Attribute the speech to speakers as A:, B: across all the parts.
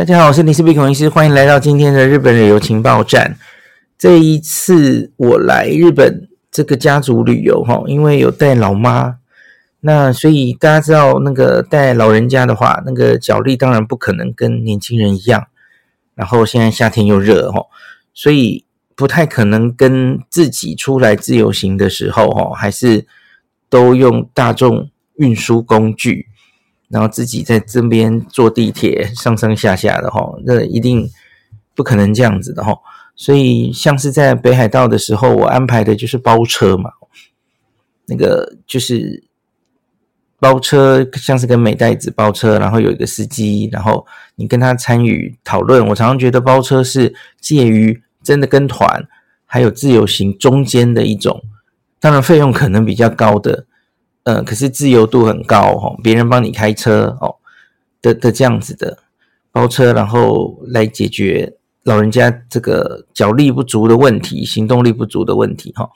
A: 大家好，我是林氏璧孔医师，欢迎来到今天的日本旅游情报站。这一次我来日本这个家族旅游哈，因为有带老妈，那所以大家知道那个带老人家的话，那个脚力当然不可能跟年轻人一样。然后现在夏天又热哈，所以不太可能跟自己出来自由行的时候哈，还是都用大众运输工具。然后自己在这边坐地铁上上下下的哈，那一定不可能这样子的哈。所以像是在北海道的时候，我安排的就是包车嘛，那个就是包车，像是跟美代子包车，然后有一个司机，然后你跟他参与讨论。我常常觉得包车是介于真的跟团还有自由行中间的一种，当然费用可能比较高的。嗯，可是自由度很高哦，别人帮你开车哦的的这样子的包车，然后来解决老人家这个脚力不足的问题、行动力不足的问题哈。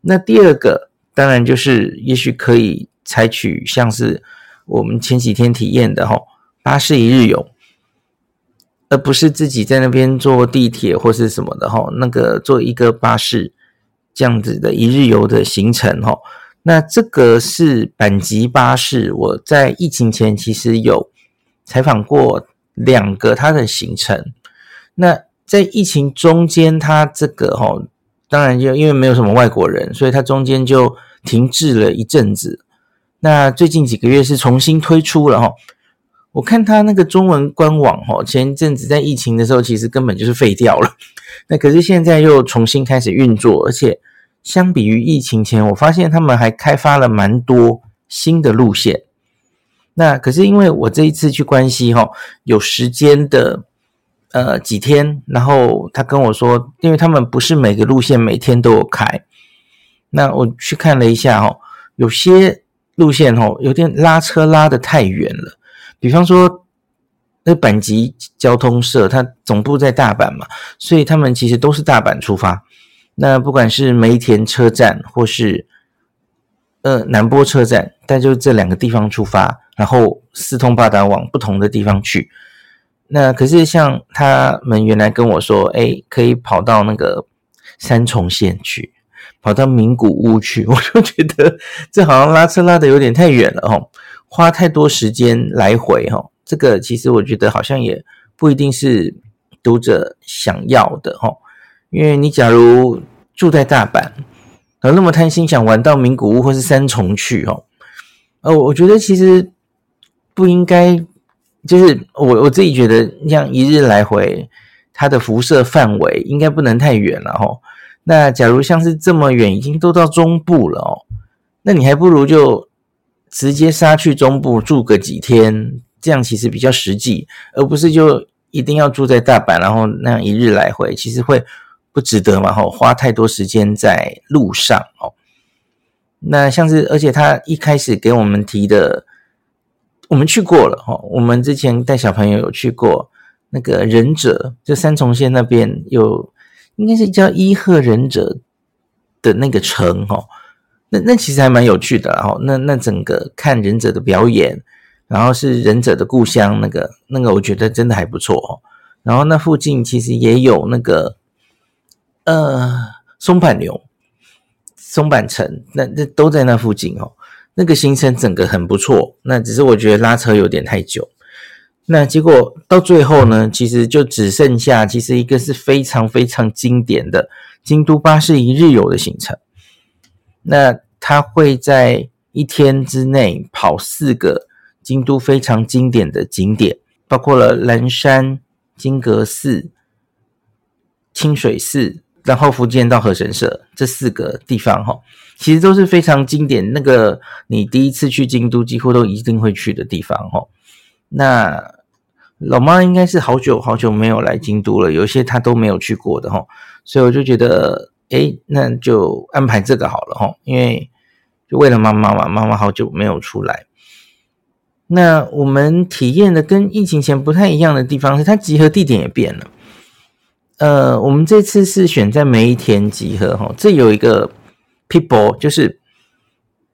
A: 那第二个当然就是，也许可以采取像是我们前几天体验的哈，巴士一日游，而不是自己在那边坐地铁或是什么的哈，那个坐一个巴士这样子的一日游的行程哈。那这个是阪急巴士，我在疫情前其实有采访过两个它的行程。那在疫情中间，它这个哈，当然就因为没有什么外国人，所以它中间就停滞了一阵子。那最近几个月是重新推出了哈。我看它那个中文官网哈，前一阵子在疫情的时候其实根本就是废掉了。那可是现在又重新开始运作，而且。相比于疫情前，我发现他们还开发了蛮多新的路线。那可是因为我这一次去关西哈，有时间的呃几天，然后他跟我说，因为他们不是每个路线每天都有开。那我去看了一下哈，有些路线哈有点拉车拉得太远了。比方说，那阪急交通社它总部在大阪嘛，所以他们其实都是大阪出发。那不管是梅田车站或是呃南波车站，但就这两个地方出发，然后四通八达往不同的地方去。那可是像他们原来跟我说，哎，可以跑到那个三重县去，跑到名古屋去，我就觉得这好像拉车拉的有点太远了哦，花太多时间来回哈。这个其实我觉得好像也不一定是读者想要的哈。因为你假如住在大阪，而那么贪心想玩到名古屋或是三重去哦，呃，我觉得其实不应该，就是我我自己觉得，像一日来回，它的辐射范围应该不能太远了哦。那假如像是这么远，已经都到中部了哦，那你还不如就直接杀去中部住个几天，这样其实比较实际，而不是就一定要住在大阪，然后那样一日来回，其实会。不值得嘛？吼，花太多时间在路上哦。那像是，而且他一开始给我们提的，我们去过了哈。我们之前带小朋友有去过那个忍者，就三重县那边有，应该是叫伊贺忍者的那个城哈。那那其实还蛮有趣的哈。那那整个看忍者的表演，然后是忍者的故乡，那个那个我觉得真的还不错哦。然后那附近其实也有那个。呃，松阪牛、松阪城，那那都在那附近哦。那个行程整个很不错，那只是我觉得拉车有点太久。那结果到最后呢，其实就只剩下其实一个是非常非常经典的京都巴士一日游的行程。那他会在一天之内跑四个京都非常经典的景点，包括了岚山、金阁寺、清水寺。然后福建到河神社这四个地方哈，其实都是非常经典。那个你第一次去京都，几乎都一定会去的地方哈。那老妈应该是好久好久没有来京都了，有些她都没有去过的哈，所以我就觉得，诶，那就安排这个好了哈，因为就为了妈妈嘛，妈妈好久没有出来。那我们体验的跟疫情前不太一样的地方是，它集合地点也变了。呃，我们这次是选在梅田集合哈，这有一个 people，就是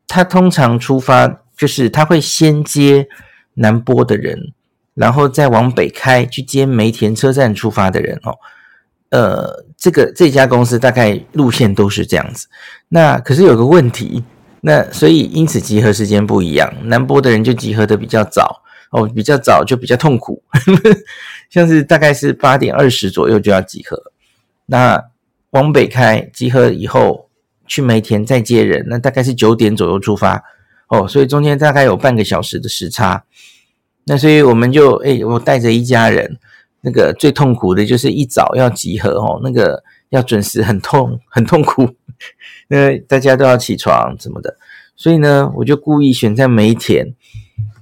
A: 他通常出发，就是他会先接南波的人，然后再往北开去接梅田车站出发的人哦，呃，这个这家公司大概路线都是这样子。那可是有个问题，那所以因此集合时间不一样，南波的人就集合的比较早哦，比较早就比较痛苦，像是大概是八点二十左右就要集合。那往北开集合以后去梅田再接人，那大概是九点左右出发哦，所以中间大概有半个小时的时差。那所以我们就诶、我带着一家人，那个最痛苦的就是一早要集合哦，那个要准时很痛很痛苦，因为大家都要起床什么的，所以呢，我就故意选在梅田。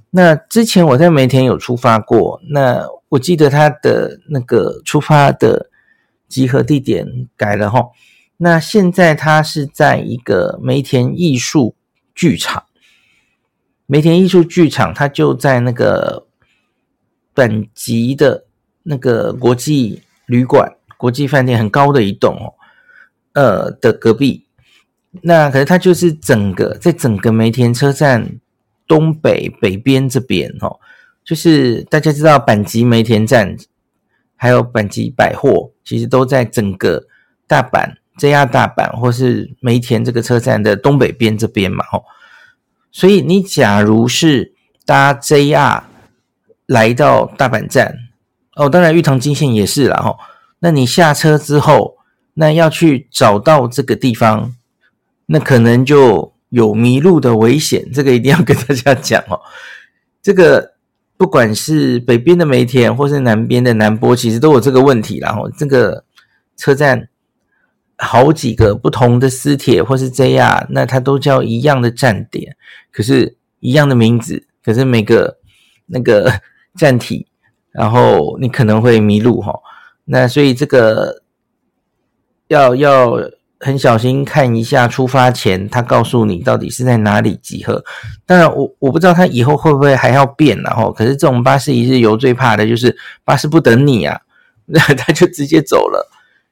A: 那之前我在梅田有出发过，那我记得他的那个出发的集合地点改了哈，那现在他是在一个梅田艺术剧场。梅田艺术剧场，它就在那个阪急的那个国际旅馆、国际饭店很高的一栋哦，呃的隔壁。那可是它就是整个在整个梅田车站东北北边这边哦，就是大家知道阪急梅田站，还有阪急百货，其实都在整个大阪 JR 大阪或是梅田这个车站的东北边这边嘛，吼。所以你假如是搭 JR 来到大阪站，哦，当然玉堂金线也是啦，吼。那你下车之后，那要去找到这个地方，那可能就有迷路的危险。这个一定要跟大家讲哦。这个不管是北边的梅田，或是南边的南波，其实都有这个问题。然后这个车站。好几个不同的私铁或是 JR，那它都叫一样的站点，可是一样的名字，可是每个那个站体，然后你可能会迷路哈。那所以这个要要很小心看一下出发前，他告诉你到底是在哪里集合。当然，我我不知道他以后会不会还要变，然后可是这种巴士一日游最怕的就是巴士不等你啊，那 他就直接走了。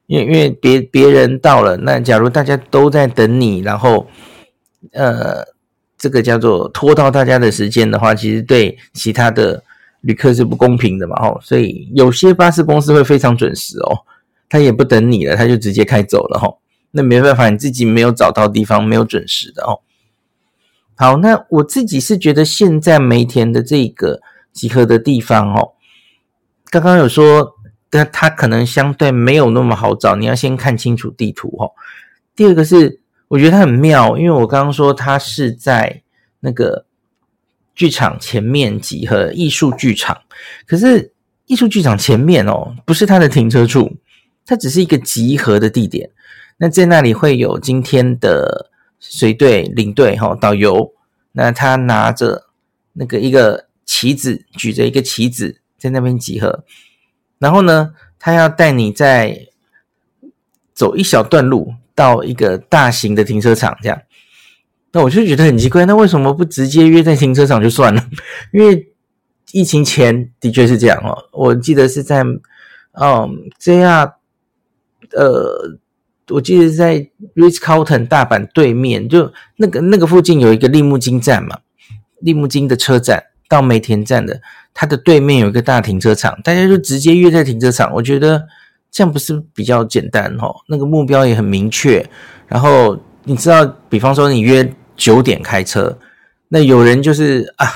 A: 因为因为别别人到了，那假如大家都在等你，然后呃，这个叫做拖到大家的时间的话，其实对其他的旅客是不公平的嘛，吼。所以有些巴士公司会非常准时哦，他也不等你了，他就直接开走了，吼。那没办法，你自己没有找到地方，没有准时的哦。好，那我自己是觉得现在梅田的这个集合的地方哦，刚刚有说。但它可能相对没有那么好找，你要先看清楚地图哦。第二个是，我觉得它很妙，因为我刚刚说它是在那个剧场前面集合，艺术剧场。可是艺术剧场前面哦，不是它的停车处，它只是一个集合的地点。那在那里会有今天的随队领队哈导游，那他拿着那个一个旗子，举着一个旗子在那边集合。然后呢，他要带你再走一小段路到一个大型的停车场，这样。那我就觉得很奇怪，那为什么不直接约在停车场就算了？因为疫情前的确是这样哦。我记得是在嗯这样，呃，我记得在 Ritz Carlton 大阪对面，就那个那个附近有一个利木津站嘛，利木津的车站。到梅田站的，它的对面有一个大停车场，大家就直接约在停车场。我觉得这样不是比较简单哦？那个目标也很明确。然后你知道，比方说你约九点开车，那有人就是啊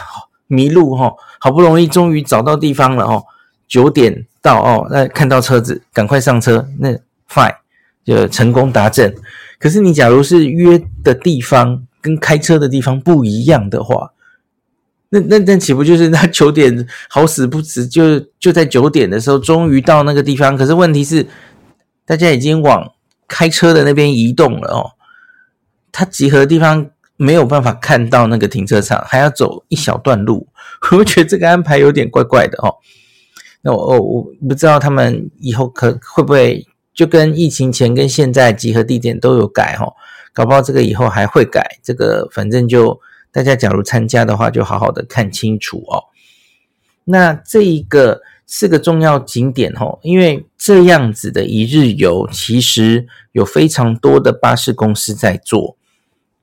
A: 迷路齁，好不容易终于找到地方了哦，九点到哦，那看到车子赶快上车，那 fine 就成功达阵。可是你假如是约的地方跟开车的地方不一样的话，那那那岂不就是他九点好死不死就就在九点的时候终于到那个地方？可是问题是，大家已经往开车的那边移动了哦。他集合的地方没有办法看到那个停车场，还要走一小段路。我觉得这个安排有点怪怪的哦。那我我我不知道他们以后可会不会就跟疫情前跟现在集合地点都有改哦？搞不好这个以后还会改。这个反正就。大家假如参加的话，就好好的看清楚哦。那这一个四个重要景点哦，因为这样子的一日游，其实有非常多的巴士公司在做，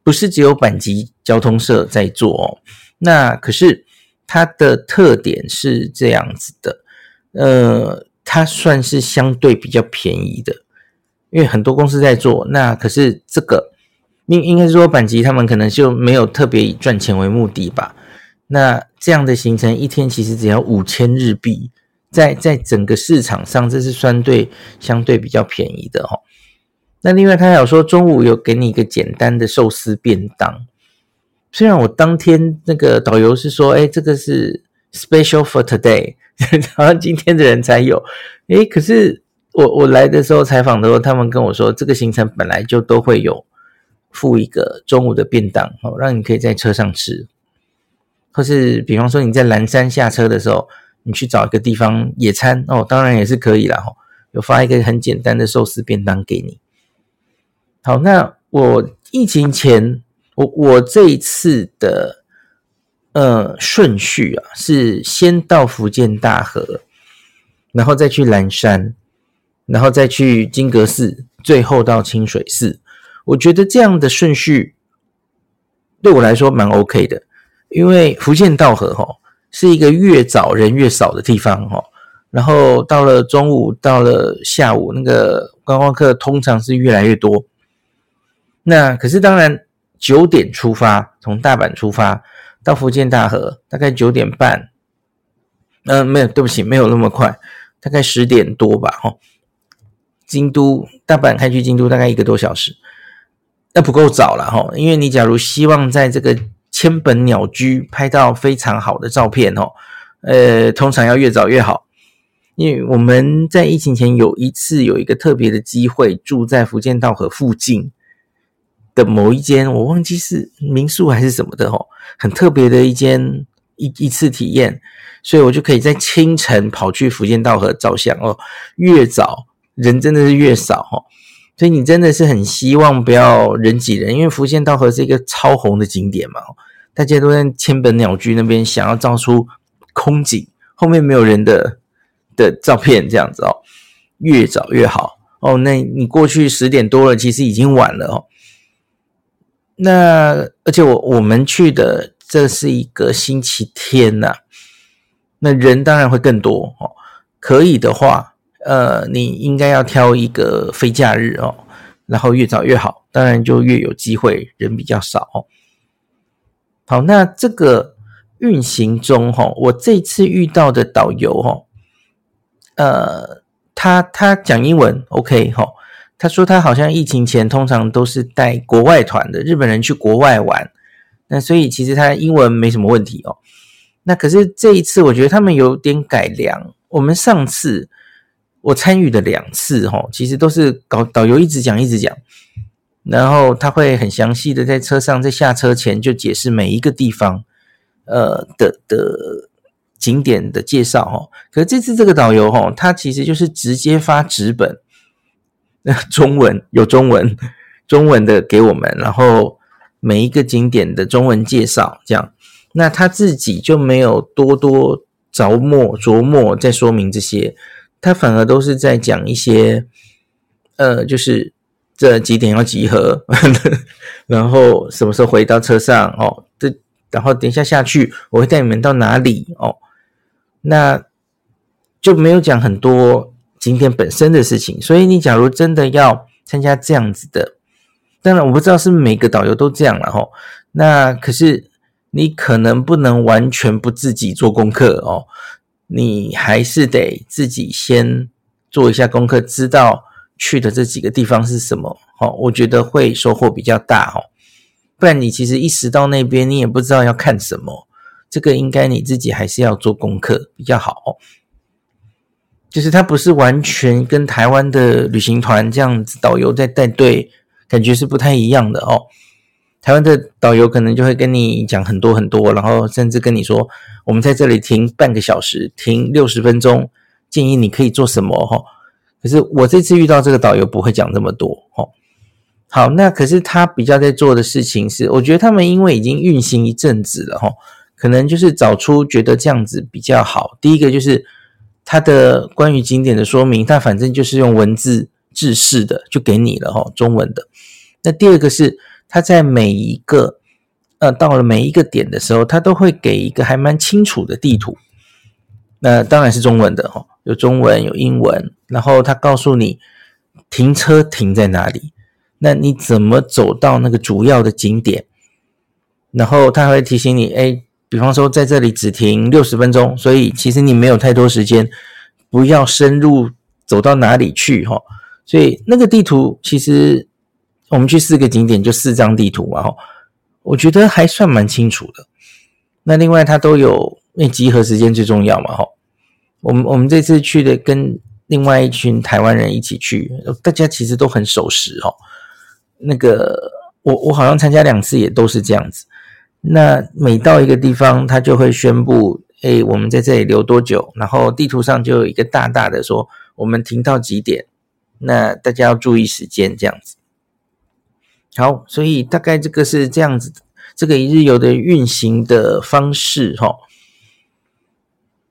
A: 不是只有阪急交通社在做哦。那可是它的特点是这样子的，呃，它算是相对比较便宜的，因为很多公司在做，那可是这个应应该是说板吉他们可能就没有特别以赚钱为目的吧。那这样的行程一天其实只要五千日币，在在整个市场上这是相对相对比较便宜的哦。那另外他还有说中午有给你一个简单的寿司便当。虽然我当天那个导游是说，哎，这个是 special for today，好像今天的人才有，哎，可是我我来的时候采访的时候，他们跟我说，这个行程本来就都会有附一个中午的便当，哦，让你可以在车上吃，或是比方说你在蓝山下车的时候，你去找一个地方野餐，哦，当然也是可以啦，哦，有发一个很简单的寿司便当给你。好，那我疫情前。我我这一次的呃顺序啊，是先到福建大河，然后再去岚山，然后再去金阁寺，最后到清水寺。我觉得这样的顺序对我来说蛮 OK 的，因为福建大河哈是一个越早人越少的地方哈，然后到了中午，到了下午，那个观光客通常是越来越多。那可是当然。九点出发，从大阪出发到福建大河，大概九点半。嗯、没有，对不起，没有那么快，大概十点多吧。哦，京都大阪开去京都大概一个多小时，那不够早了哈。因为你假如希望在这个千本鸟居拍到非常好的照片哦，呃，通常要越早越好。因为我们在疫情前有一次有一个特别的机会，住在福建大河附近。的某一间，我忘记是民宿还是什么的哦，很特别的一间一一次体验，所以我就可以在清晨跑去福建道河照相哦。越早人真的是越少哦，所以你真的是很希望不要人挤人，因为福建道河是一个超红的景点嘛，大家都在千本鸟居那边想要照出空景，后面没有人的的照片这样子哦，越早越好哦。那你过去十点多了，其实已经晚了哦。那而且我我们去的这是一个星期天呐、那人当然会更多哦。可以的话，呃，你应该要挑一个非假日哦，然后越早越好，当然就越有机会，人比较少哦。好，那这个运行中哈，我这次遇到的导游哈，呃，他他讲英文，OK 哈。他说他好像疫情前通常都是带国外团的日本人去国外玩，那所以其实他英文没什么问题哦。那可是这一次我觉得他们有点改良。我们上次我参与的两次哦，其实都是搞导游一直讲一直讲，然后他会很详细的在车上在下车前就解释每一个地方呃的的景点的介绍哦。可是这次这个导游哦，他其实就是直接发纸本。那 中文有中文，中文的给我们，然后每一个景点的中文介绍，这样，那他自己就没有多多着墨琢磨在说明这些，他反而都是在讲一些，呃，就是这几点要集合，然后什么时候回到车上哦，这然后等一下下去我会带你们到哪里哦，那就没有讲很多。景点本身的事情，所以你假如真的要参加这样子的，当然我不知道是每个导游都这样了齁。那可是你可能不能完全不自己做功课哦，你还是得自己先做一下功课，知道去的这几个地方是什么哦。我觉得会收获比较大哦，不然你其实一时到那边你也不知道要看什么，这个应该你自己还是要做功课比较好哦。就是他不是完全跟台湾的旅行团这样子导游在带队，感觉是不太一样的哦。台湾的导游可能就会跟你讲很多很多，然后甚至跟你说，我们在这里停半个小时，停六十分钟，建议你可以做什么哈。可是我这次遇到这个导游不会讲这么多哦。好，那可是他比较在做的事情是，我觉得他们因为已经运行一阵子了哈，可能就是找出觉得这样子比较好。第一个就是。他的关于景点的说明，他反正就是用文字制式的，就给你了哈，中文的。那第二个是他在每一个呃，到了每一个点的时候，它都会给一个还蛮清楚的地图。那当然是中文的哦，有中文有英文，然后它告诉你停车停在哪里，那你怎么走到那个主要的景点？然后它还会提醒你，哎，比方说在这里只停六十分钟，所以其实你没有太多时间，不要深入走到哪里去哈。所以那个地图其实我们去四个景点就四张地图嘛哈，我觉得还算蛮清楚的。那另外它都有。因为集合时间最重要嘛，哈！我们我们这次去的跟另外一群台湾人一起去，大家其实都很守时哦。那个我我好像参加两次也都是这样子。那每到一个地方，他就会宣布，诶，我们在这里留多久？然后地图上就有一个大大的说，我们停到几点？那大家要注意时间，这样子。好，所以大概这个是这样子，这个一日游的运行的方式，吼。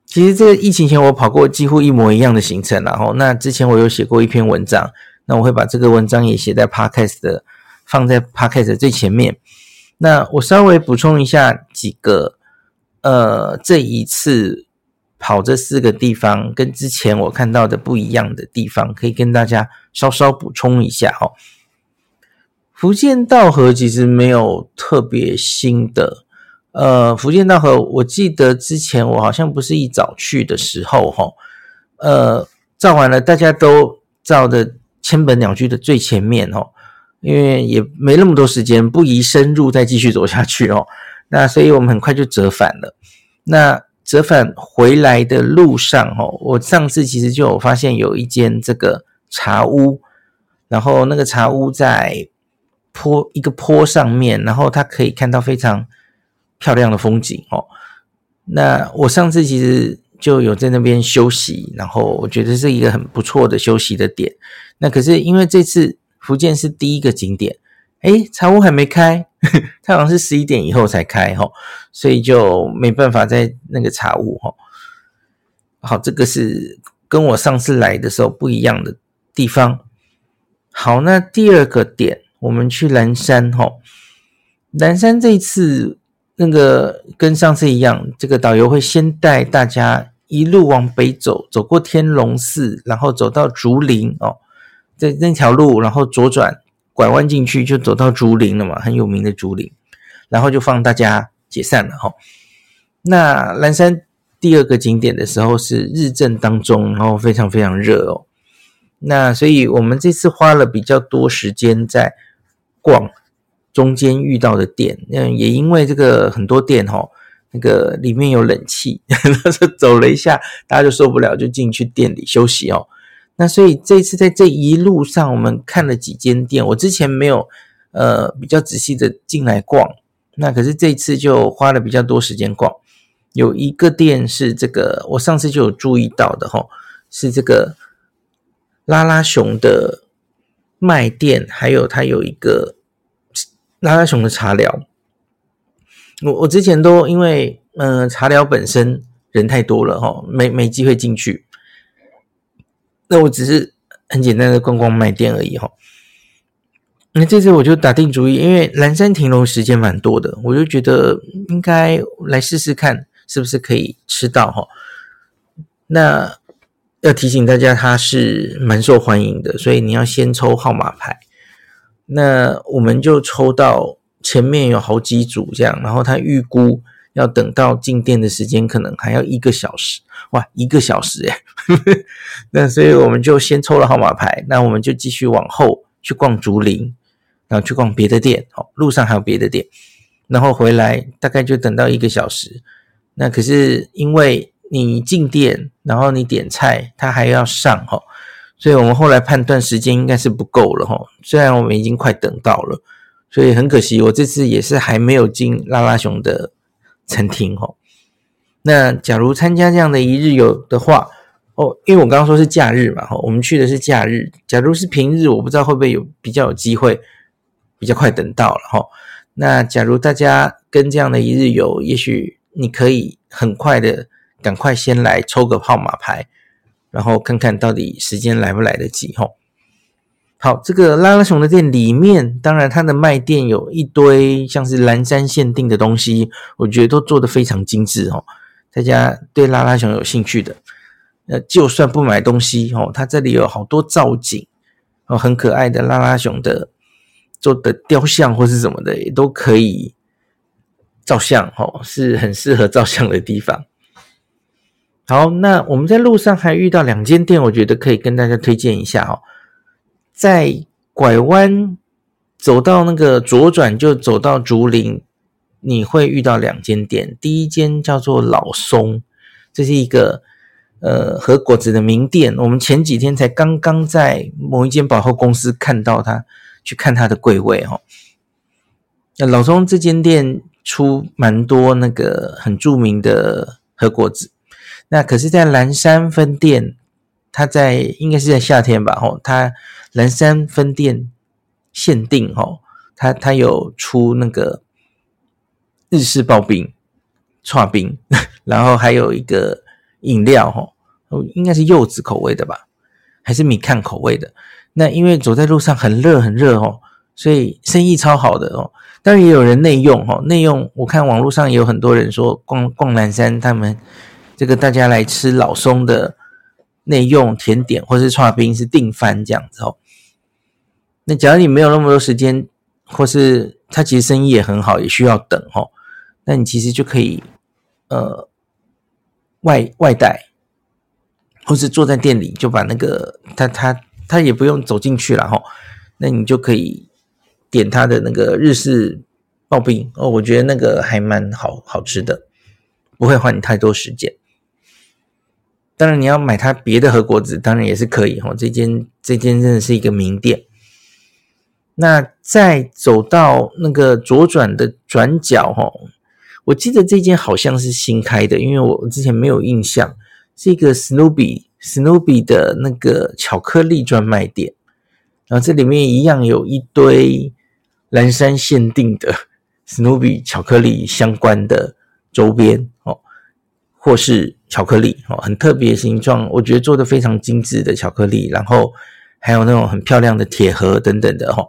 A: 其实这个疫情前我跑过几乎一模一样的行程，然后那之前我有写过一篇文章，那我会把这个文章也写在 Podcast 的，放在 Podcast 的最前面。那我稍微补充一下几个，呃，这一次跑这四个地方跟之前我看到的不一样的地方，可以跟大家稍稍补充一下哦。福建道河其实没有特别新的。呃，福建道河，我记得之前我好像不是一早去的时候，哈，呃，照完了，大家都照的千本鸟居的最前面，哦，因为也没那么多时间，不宜深入再继续走下去，哦，那所以我们很快就折返了。那折返回来的路上，哦，我上次其实就有发现有一间这个茶屋，然后那个茶屋在坡一个坡上面，然后它可以看到非常。漂亮的风景哦，那我上次其实就有在那边休息，然后我觉得是一个很不错的休息的点。那可是因为这次福建是第一个景点，诶，茶屋还没开，它好像是十一点以后才开哈，所以就没办法在那个茶屋哈。好，这个是跟我上次来的时候不一样的地方。好，那第二个点，我们去南山哈，南山这一次。那个跟上次一样，这个导游会先带大家一路往北走，走过天龙寺，然后走到竹林哦，在那条路，然后左转拐弯进去，就走到竹林了嘛，很有名的竹林，然后就放大家解散了哈、那岚山第二个景点的时候是日正当中，然后非常非常热哦。那所以我们这次花了比较多时间在逛。中间遇到的店，嗯，也因为这个很多店哈，那个里面有冷气，那就走了一下，大家就受不了，就进去店里休息哦。那所以这次在这一路上，我们看了几间店，我之前没有呃比较仔细的进来逛，那可是这次就花了比较多时间逛。有一个店是这个，我上次就有注意到的哈，是这个拉拉熊的卖店，还有它有一个。拉拉熊的茶寮，我我之前都因为嗯、茶寮本身人太多了哈，没没机会进去。那我只是很简单的逛逛卖店而已哈。那这次我就打定主意，因为蓝山停留时间蛮多的，我就觉得应该来试试看是不是可以吃到哈。那要提醒大家，它是蛮受欢迎的，所以你要先抽号码牌。那我们就抽到前面有好几组这样，然后他预估要等到进店的时间可能还要一个小时，哇，一个小时哎，那所以我们就先抽了号码牌，那我们就继续往后去逛竹林，然后去逛别的店，哦，路上还有别的店，然后回来大概就等到一个小时。那可是因为你进店，然后你点菜，他还要上哈。所以我们后来判断时间应该是不够了哈，虽然我们已经快等到了，所以很可惜，我这次也是还没有进拉拉熊的餐厅哈。那假如参加这样的一日游的话，哦，因为我刚刚说是假日嘛哈，我们去的是假日。假如是平日，我不知道会不会有比较有机会，比较快等到了哈。那假如大家跟这样的一日游，也许你可以很快的赶快先来抽个号码牌。然后看看到底时间来不来得及吼。好，这个拉拉熊的店里面，当然它的卖店有一堆像是蓝山限定的东西，我觉得都做得非常精致哦。大家对拉拉熊有兴趣的，呃，就算不买东西哦，它这里有好多造景哦，很可爱的拉拉熊的做的雕像或是什么的，也都可以照相哦，是很适合照相的地方。好，那我们在路上还遇到两间店，我觉得可以跟大家推荐一下哦。在拐弯走到那个左转，就走到竹林，你会遇到两间店。第一间叫做老松，这是一个呃和果子的名店。我们前几天才刚刚在某一间百货公司看到它，去看它的柜位哦。那老松这间店出蛮多那个很著名的和果子。那可是，在蓝山分店。他在应该是在夏天吧，吼，他蓝山分店限定，吼，他他有出那个日式刨冰、剉冰，然后还有一个饮料，吼，应该是柚子口味的吧，还是米糠口味的？那因为走在路上很热很热哦，所以生意超好的哦。当然也有人内用，吼，内用我看网络上也有很多人说逛逛南山，他们这个大家来吃老松的。内用甜点或是剉冰是订番这样子哦。那假如你没有那么多时间，或是他其实生意也很好，也需要等哦，那你其实就可以呃外外带，或是坐在店里就把那个他他他也不用走进去了哈。那你就可以点他的那个日式刨冰哦，我觉得那个还蛮好好吃的，不会花你太多时间。当然，你要买它别的和果子，当然也是可以哈。这间这间真的是一个名店。那再走到那个左转的转角哈，我记得这间好像是新开的，因为我之前没有印象。是一个史努比史努比的那个巧克力专卖店，然后这里面一样有一堆蓝山限定的史努比巧克力相关的周边哦。或是巧克力哦，很特别形状，我觉得做的非常精致的巧克力，然后还有那种很漂亮的铁盒等等的哈。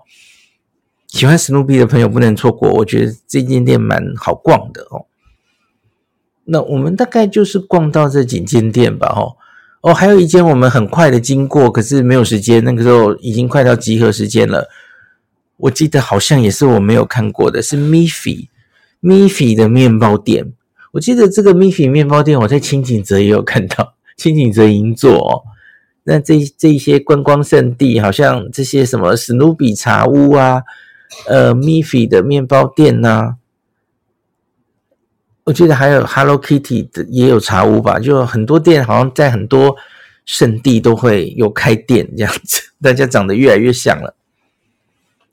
A: 喜欢史努比的朋友不能错过，我觉得这间店蛮好逛的哦。那我们大概就是逛到这几间店吧，哦哦，还有一间我们很快的经过，可是没有时间，那个时候已经快到集合时间了。我记得好像也是我没有看过的，是 Miffy Miffy 的面包店。我记得这个 Miffy 面包店，我在清景泽也有看到，清景泽银座哦。那这这一些观光圣地，好像这些什么史努比茶屋啊，呃，Miffy 的面包店呐、我记得还有 Hello Kitty 的也有茶屋吧，就很多店好像在很多圣地都会有开店这样子，大家长得越来越像了。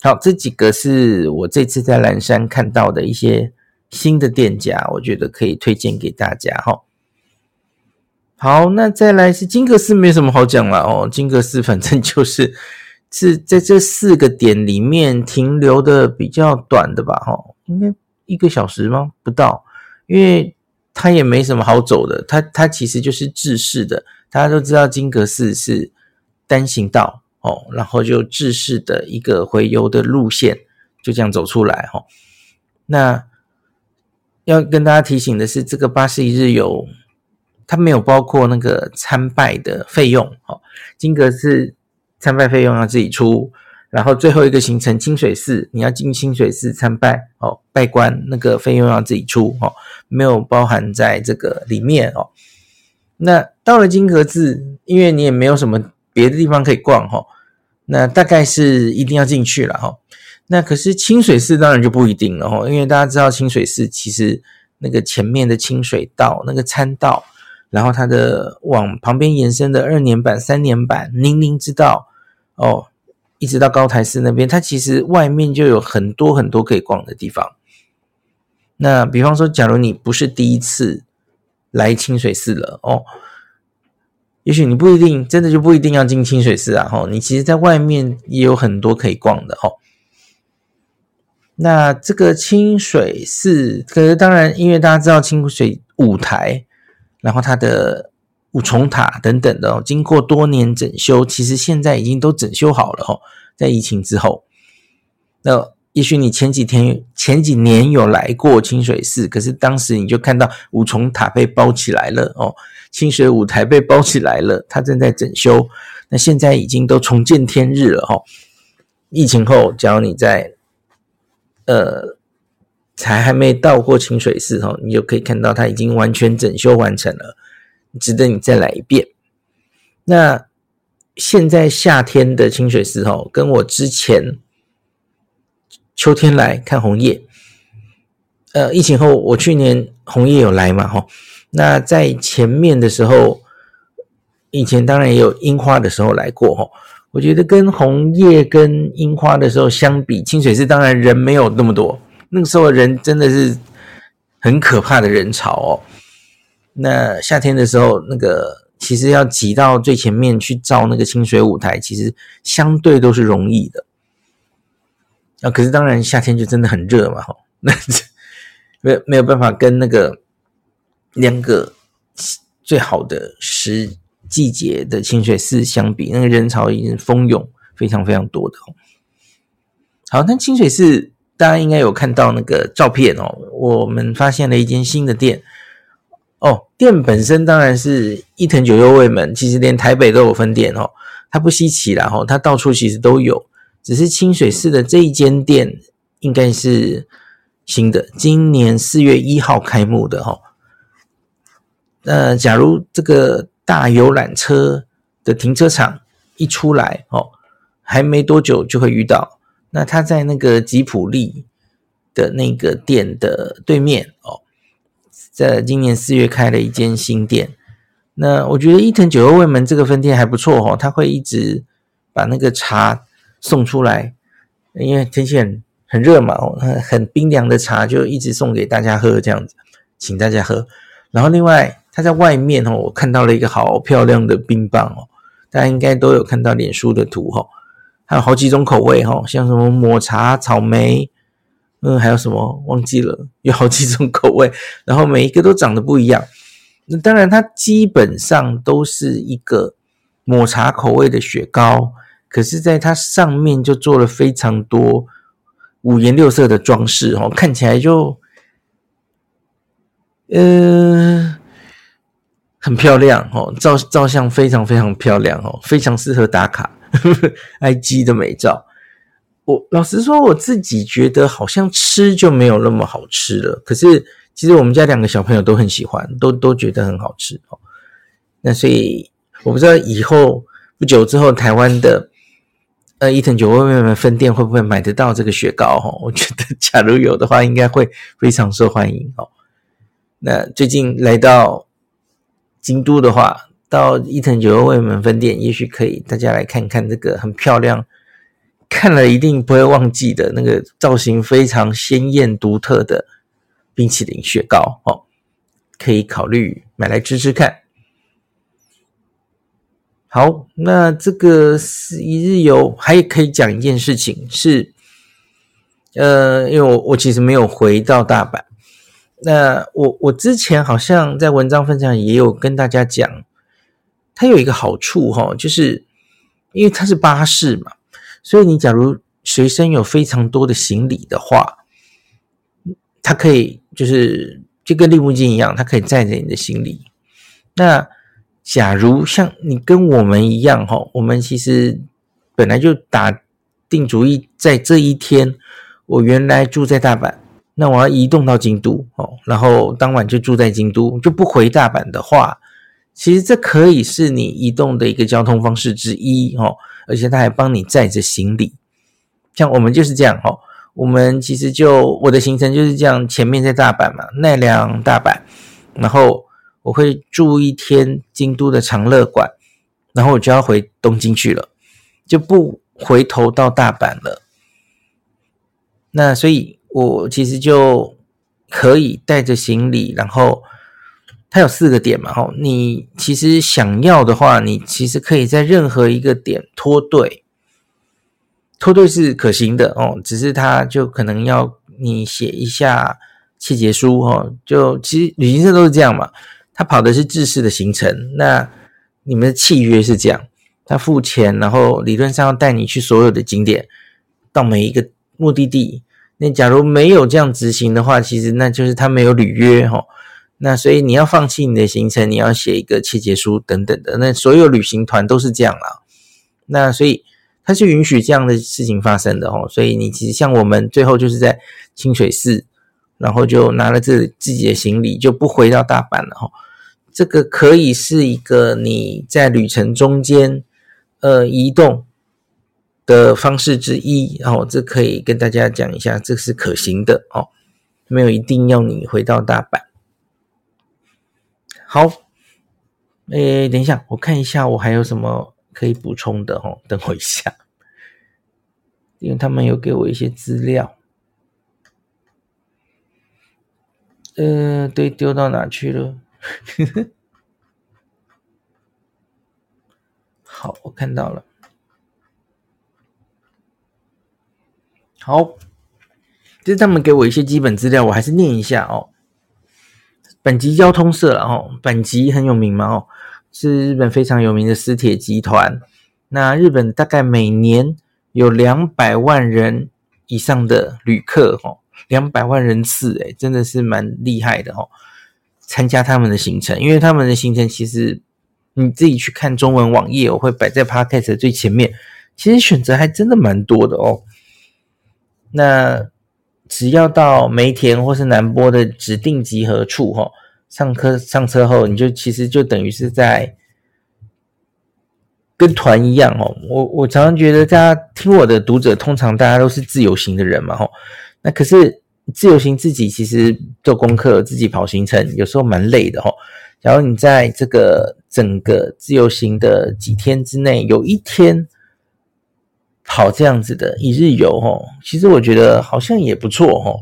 A: 好，这几个是我这次在蓝山看到的一些。新的店家，我觉得可以推荐给大家哈。好，那再来是金阁寺，没什么好讲了哦。金阁寺反正就是是在这四个点里面停留的比较短的吧？哈，应该一个小时吗？不到，因为它也没什么好走的。它它其实就是制式的，大家都知道金阁寺是单行道哦，然后就制式的一个回游的路线，就这样走出来哈。那要跟大家提醒的是，这个八十一日游，它没有包括那个参拜的费用。哦，金阁寺参拜费用要自己出，然后最后一个行程清水寺，你要进清水寺参拜哦，拜关那个费用要自己出哦，没有包含在这个里面哦。那到了金阁寺，因为你也没有什么别的地方可以逛哈，那大概是一定要进去了哈。那可是清水寺当然就不一定了哈，因为大家知道清水寺其实那个前面的清水道那个参道，然后它的往旁边延伸的二年坂、三年坂、宁宁之道哦，一直到高台寺那边，它其实外面就有很多很多可以逛的地方。那比方说，假如你不是第一次来清水寺了哦，也许你不一定真的就不一定要进清水寺啊哈，你其实在外面也有很多可以逛的哦。那这个清水寺，可是当然，因为大家知道清水舞台，然后它的五重塔等等的哦，经过多年整修，其实现在已经都整修好了哦。在疫情之后，那也许你前几天、前几年有来过清水寺，可是当时你就看到五重塔被包起来了哦，清水舞台被包起来了，它正在整修。那现在已经都重见天日了哦。疫情后，只要你在呃才还没到过清水寺哦，你就可以看到它已经完全整修完成了，值得你再来一遍。那现在夏天的清水寺哦，跟我之前秋天来看红叶，呃，疫情后我去年红叶有来嘛哈，那在前面的时候，以前当然也有樱花的时候来过哈，我觉得跟红叶跟樱花的时候相比，清水寺当然人没有那么多，那个时候人真的是很可怕的人潮哦。那夏天的时候那个。其实要挤到最前面去照那个清水舞台，其实相对都是容易的。啊，可是当然夏天就真的很热嘛，吼，那 没有没有办法跟那个两个最好的时季节的清水寺相比，那个人潮已经蜂拥，非常非常多的。好，那清水寺大家应该有看到那个照片哦，我们发现了一间新的店。哦，店本身当然是伊藤久右卫门，其实连台北都有分店哦，它不稀奇啦，哦，它到处其实都有，只是清水寺的这一间店应该是新的，今年四月一号开幕的哈。那假如这个大游览车的停车场一出来哦，还没多久就会遇到，那它在那个吉普力的那个店的对面哦。在今年四月开了一间新店，那我觉得伊藤久右卫门这个分店还不错哦，他会一直把那个茶送出来，因为天气很很热嘛，很很冰凉的茶就一直送给大家喝，这样子，请大家喝。然后另外他在外面哦，我看到了一个好漂亮的冰棒哦，大家应该都有看到脸书的图哈，还有好几种口味哈，像什么抹茶、草莓。嗯，还有什么忘记了？有好几种口味，然后每一个都长得不一样。那当然，它基本上都是一个抹茶口味的雪糕，可是在它上面就做了非常多五颜六色的装饰哦，看起来就呃很漂亮哦，照照相非常非常漂亮哦，非常适合打卡呵呵 IG 的美照。我老实说，我自己觉得好像吃就没有那么好吃了。可是其实我们家两个小朋友都很喜欢，都都觉得很好吃哦。那所以我不知道以后不久之后，台湾的呃伊藤久右卫门分店会不会买得到这个雪糕哈？我觉得假如有的话，应该会非常受欢迎哦。那最近来到京都的话，到伊藤久右卫门分店，也许可以大家来看看这个很漂亮。看了一定不会忘记的那个造型非常鲜艳独特的冰淇淋雪糕哦，可以考虑买来吃吃看。好，那这个是一日游，还可以讲一件事情是，呃，因为我我其实没有回到大阪，那我我之前好像在文章分享也有跟大家讲，它有一个好处哈、哦，就是因为它是巴士嘛。所以你假如随身有非常多的行李的话，它可以就是就跟利木津一样，它可以载着你的行李。那假如像你跟我们一样哈，我们其实本来就打定主意，在这一天，我原来住在大阪，那我要移动到京都哦，然后当晚就住在京都，就不回大阪的话，其实这可以是你移动的一个交通方式之一哦。而且他还帮你载着行李，像我们就是这样哦。我们其实就我的行程就是这样，前面在大阪嘛，奈良、大阪，然后我会住一天京都的长乐馆，然后我就要回东京去了，就不回头到大阪了。那所以，我其实就可以带着行李，然后。它有四个点嘛，吼，你其实想要的话，你其实可以在任何一个点脱队，脱队是可行的哦，只是它就可能要你写一下切结书哦，就其实旅行社都是这样嘛，他跑的是制式的行程，那你们的契约是这样，他付钱，然后理论上要带你去所有的景点，到每一个目的地。那假如没有这样执行的话，其实那就是他没有履约哈。那所以你要放弃你的行程，你要写一个切结书等等的。那所有旅行团都是这样啦。那所以他是允许这样的事情发生的哦。所以你其实像我们最后就是在清水寺，然后就拿了自自己的行李就不回到大阪了哈。这个可以是一个你在旅程中间呃移动的方式之一，然后这可以跟大家讲一下，这是可行的哦，没有一定要你回到大阪。好，诶，等一下，我看一下我还有什么可以补充的哦，等我一下，因为他们有给我一些资料。呃，对，丢到哪去了？好，我看到了。好，就是他们给我一些基本资料，我还是念一下哦。阪急交通社了哦，阪急很有名嘛哦，是日本非常有名的私铁集团。那日本大概每年有两百万人以上的旅客哦，两百万人次诶，真的是蛮厉害的哦。参加他们的行程，因为他们的行程其实你自己去看中文网页，我会摆在 Podcast 的最前面。其实选择还真的蛮多的哦。那只要到梅田或是南波的指定集合处，哈，上车上车后，你就其实就等于是在跟团一样，哦。我我常常觉得，大家听我的读者，通常大家都是自由行的人嘛，哈。那可是自由行自己其实做功课，自己跑行程，有时候蛮累的，哈。然后你在这个整个自由行的几天之内，有一天。跑这样子的一日游齁，其实我觉得好像也不错哦。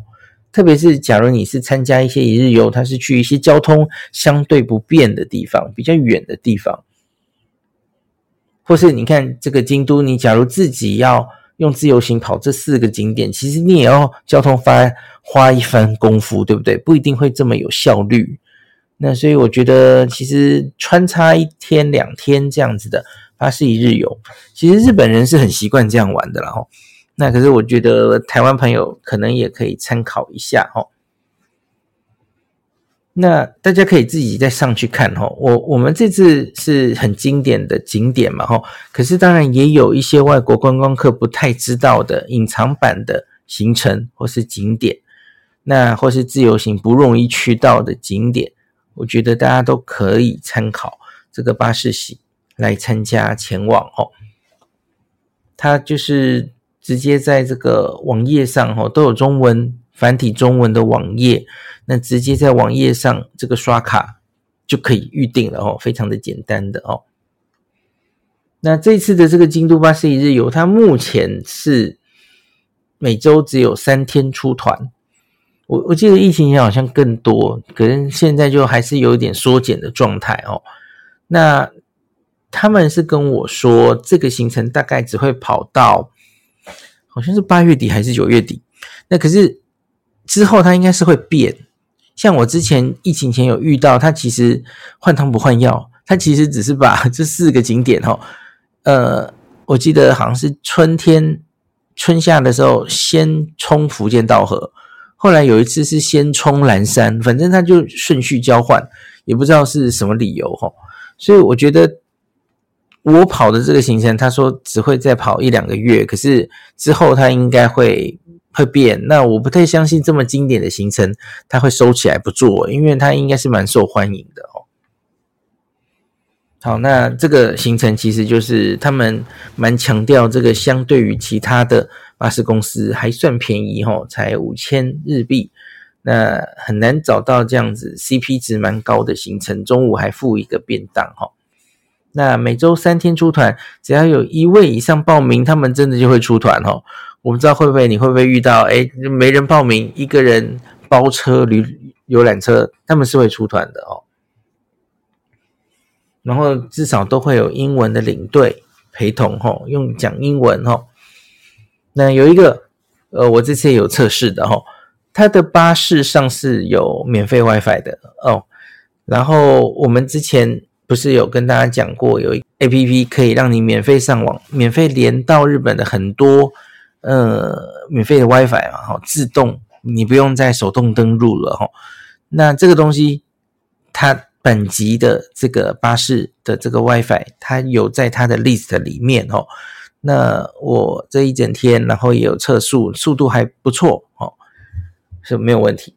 A: 特别是假如你是参加一些一日游，它是去一些交通相对不便的地方，比较远的地方，或是你看这个京都，你假如自己要用自由行跑这四个景点，其实你也要交通发花一番功夫，对不对？不一定会这么有效率。那所以我觉得，其实穿插一天两天这样子的。巴士一日游，其实日本人是很习惯这样玩的啦齁。那可是我觉得台湾朋友可能也可以参考一下哦。那大家可以自己再上去看齁。我我们这次是很经典的景点嘛齁。可是当然也有一些外国观光客不太知道的隐藏版的行程或是景点，那或是自由行不容易去到的景点，我觉得大家都可以参考这个巴士行。来参加前往哦，他就是直接在这个网页上哦，都有中文繁体中文的网页，那直接在网页上这个刷卡就可以预定了哦，非常的简单的哦。那这次的这个京都巴士一日游，它目前是每周只有三天出团，我我记得疫情前好像更多，可能现在就还是有点缩减的状态哦。那他们是跟我说，这个行程大概只会跑到，好像是八月底还是九月底。那可是之后它应该是会变。像我之前疫情前有遇到，它其实换汤不换药，它其实只是把这四个景点哈，呃，我记得好像是春天春夏的时候先冲福建道河，后来有一次是先冲岚山，反正它就顺序交换，也不知道是什么理由哈。所以我觉得。我跑的这个行程，他说只会再跑一两个月，可是之后他应该会会变。那我不太相信这么经典的行程他会收起来不做，因为他应该是蛮受欢迎的哦。好，那这个行程其实就是他们蛮强调这个，相对于其他的巴士公司还算便宜哦，才五千日币。那很难找到这样子 CP 值蛮高的行程，中午还付一个便当哈。那每周三天出团，只要有一位以上报名，他们真的就会出团哦。我不知道会不会你会不会遇到，哎，没人报名，一个人包车旅游览车，他们是会出团的哦。然后至少都会有英文的领队陪同哦，用讲英文哦。那有一个，呃，我这次有测试的哦，他的巴士上是有免费 WiFi 的哦。然后我们之前。不是有跟大家讲过，有一 APP 可以让你免费上网，免费连到日本的很多呃免费的 WiFi 嘛，哈，自动你不用再手动登录了哈。那这个东西，它本级的这个巴士的这个 WiFi，它有在它的 list 里面哦。那我这一整天，然后也有测速，速度还不错哦，是没有问题。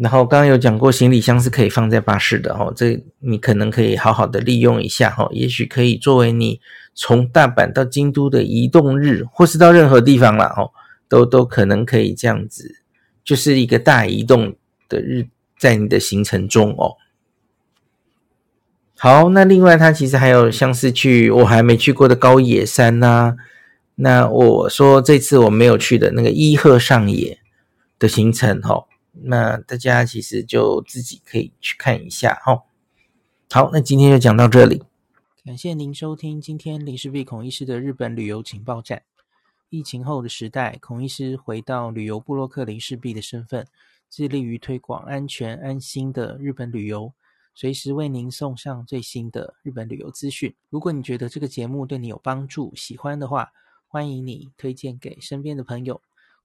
A: 然后刚刚有讲过，行李箱是可以放在巴士的哈，这你可能可以好好的利用一下哈，也许可以作为你从大阪到京都的移动日，或是到任何地方啦哦，都都可能可以这样子，就是一个大移动的日，在你的行程中哦。好，那另外它其实还有像是去我还没去过的高野山呐，那我说这次我没有去的那个伊贺上野的行程哈。那大家其实就自己可以去看一下哦。好，那今天就讲到这里。感谢您收听今天林氏璧孔医师的日本旅游情报站。疫情后的时代，孔医师回到旅游部落客林氏璧的身份，致力于推广安全安心的日本旅游，随时为您送上最新的日本旅游资讯。如果你觉得这个节目对你有帮助，喜欢的话，欢迎你推荐给身边的朋友。